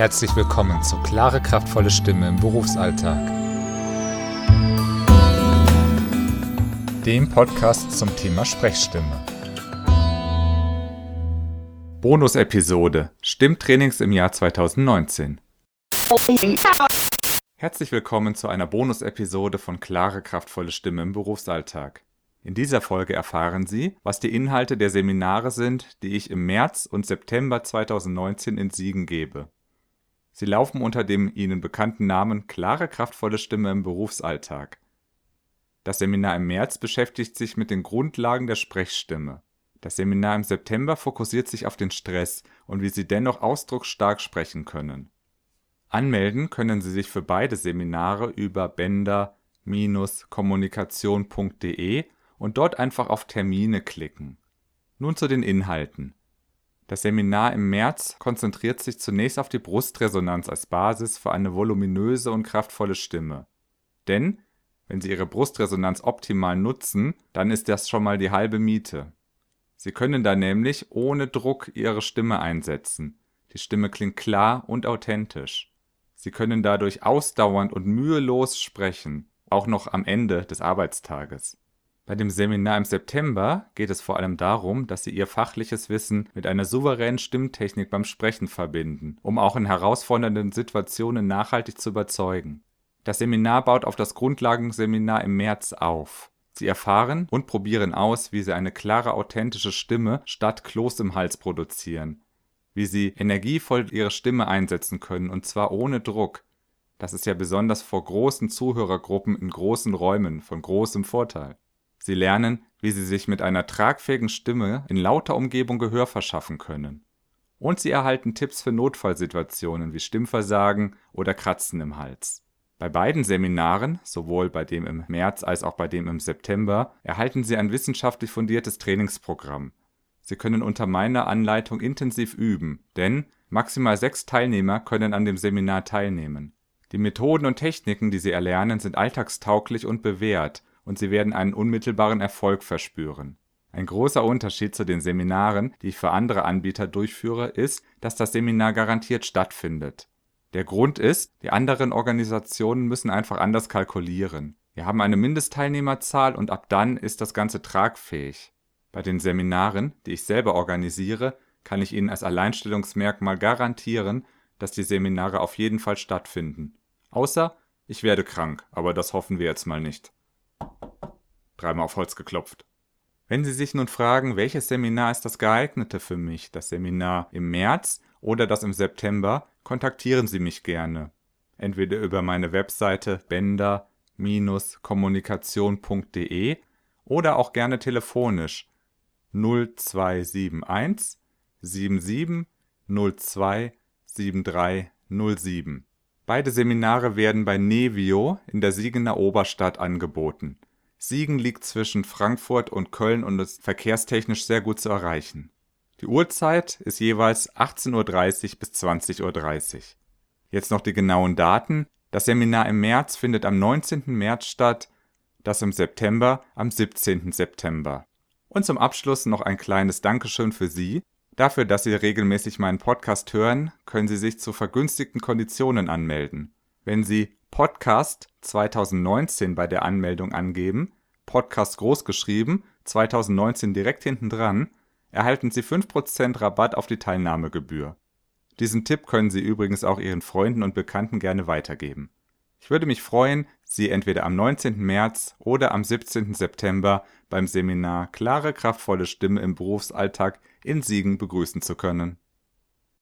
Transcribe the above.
Herzlich willkommen zu Klare, kraftvolle Stimme im Berufsalltag. Dem Podcast zum Thema Sprechstimme. Bonus-Episode Stimmtrainings im Jahr 2019. Herzlich willkommen zu einer Bonus-Episode von Klare, kraftvolle Stimme im Berufsalltag. In dieser Folge erfahren Sie, was die Inhalte der Seminare sind, die ich im März und September 2019 in Siegen gebe. Sie laufen unter dem Ihnen bekannten Namen Klare, kraftvolle Stimme im Berufsalltag. Das Seminar im März beschäftigt sich mit den Grundlagen der Sprechstimme. Das Seminar im September fokussiert sich auf den Stress und wie Sie dennoch ausdrucksstark sprechen können. Anmelden können Sie sich für beide Seminare über bender-kommunikation.de und dort einfach auf Termine klicken. Nun zu den Inhalten. Das Seminar im März konzentriert sich zunächst auf die Brustresonanz als Basis für eine voluminöse und kraftvolle Stimme. Denn wenn Sie Ihre Brustresonanz optimal nutzen, dann ist das schon mal die halbe Miete. Sie können da nämlich ohne Druck Ihre Stimme einsetzen. Die Stimme klingt klar und authentisch. Sie können dadurch ausdauernd und mühelos sprechen, auch noch am Ende des Arbeitstages. Bei dem Seminar im September geht es vor allem darum, dass Sie Ihr fachliches Wissen mit einer souveränen Stimmtechnik beim Sprechen verbinden, um auch in herausfordernden Situationen nachhaltig zu überzeugen. Das Seminar baut auf das Grundlagenseminar im März auf. Sie erfahren und probieren aus, wie Sie eine klare, authentische Stimme statt Kloß im Hals produzieren, wie Sie energievoll Ihre Stimme einsetzen können und zwar ohne Druck. Das ist ja besonders vor großen Zuhörergruppen in großen Räumen von großem Vorteil. Sie lernen, wie sie sich mit einer tragfähigen Stimme in lauter Umgebung Gehör verschaffen können. Und sie erhalten Tipps für Notfallsituationen wie Stimmversagen oder Kratzen im Hals. Bei beiden Seminaren, sowohl bei dem im März als auch bei dem im September, erhalten Sie ein wissenschaftlich fundiertes Trainingsprogramm. Sie können unter meiner Anleitung intensiv üben, denn maximal sechs Teilnehmer können an dem Seminar teilnehmen. Die Methoden und Techniken, die Sie erlernen, sind alltagstauglich und bewährt und Sie werden einen unmittelbaren Erfolg verspüren. Ein großer Unterschied zu den Seminaren, die ich für andere Anbieter durchführe, ist, dass das Seminar garantiert stattfindet. Der Grund ist, die anderen Organisationen müssen einfach anders kalkulieren. Wir haben eine Mindestteilnehmerzahl und ab dann ist das Ganze tragfähig. Bei den Seminaren, die ich selber organisiere, kann ich Ihnen als Alleinstellungsmerkmal garantieren, dass die Seminare auf jeden Fall stattfinden. Außer ich werde krank, aber das hoffen wir jetzt mal nicht. Dreimal auf Holz geklopft. Wenn Sie sich nun fragen, welches Seminar ist das geeignete für mich, das Seminar im März oder das im September, kontaktieren Sie mich gerne. Entweder über meine Webseite bender-kommunikation.de oder auch gerne telefonisch 0271 77 02 7307. Beide Seminare werden bei Nevio in der Siegener Oberstadt angeboten. Siegen liegt zwischen Frankfurt und Köln und ist verkehrstechnisch sehr gut zu erreichen. Die Uhrzeit ist jeweils 18:30 Uhr bis 20:30 Uhr. Jetzt noch die genauen Daten. Das Seminar im März findet am 19. März statt, das im September am 17. September. Und zum Abschluss noch ein kleines Dankeschön für Sie, Dafür, dass Sie regelmäßig meinen Podcast hören, können Sie sich zu vergünstigten Konditionen anmelden. Wenn Sie Podcast 2019 bei der Anmeldung angeben, Podcast großgeschrieben, 2019 direkt hinten dran, erhalten Sie 5% Rabatt auf die Teilnahmegebühr. Diesen Tipp können Sie übrigens auch Ihren Freunden und Bekannten gerne weitergeben. Ich würde mich freuen, Sie entweder am 19. März oder am 17. September beim Seminar Klare, kraftvolle Stimme im Berufsalltag in Siegen begrüßen zu können.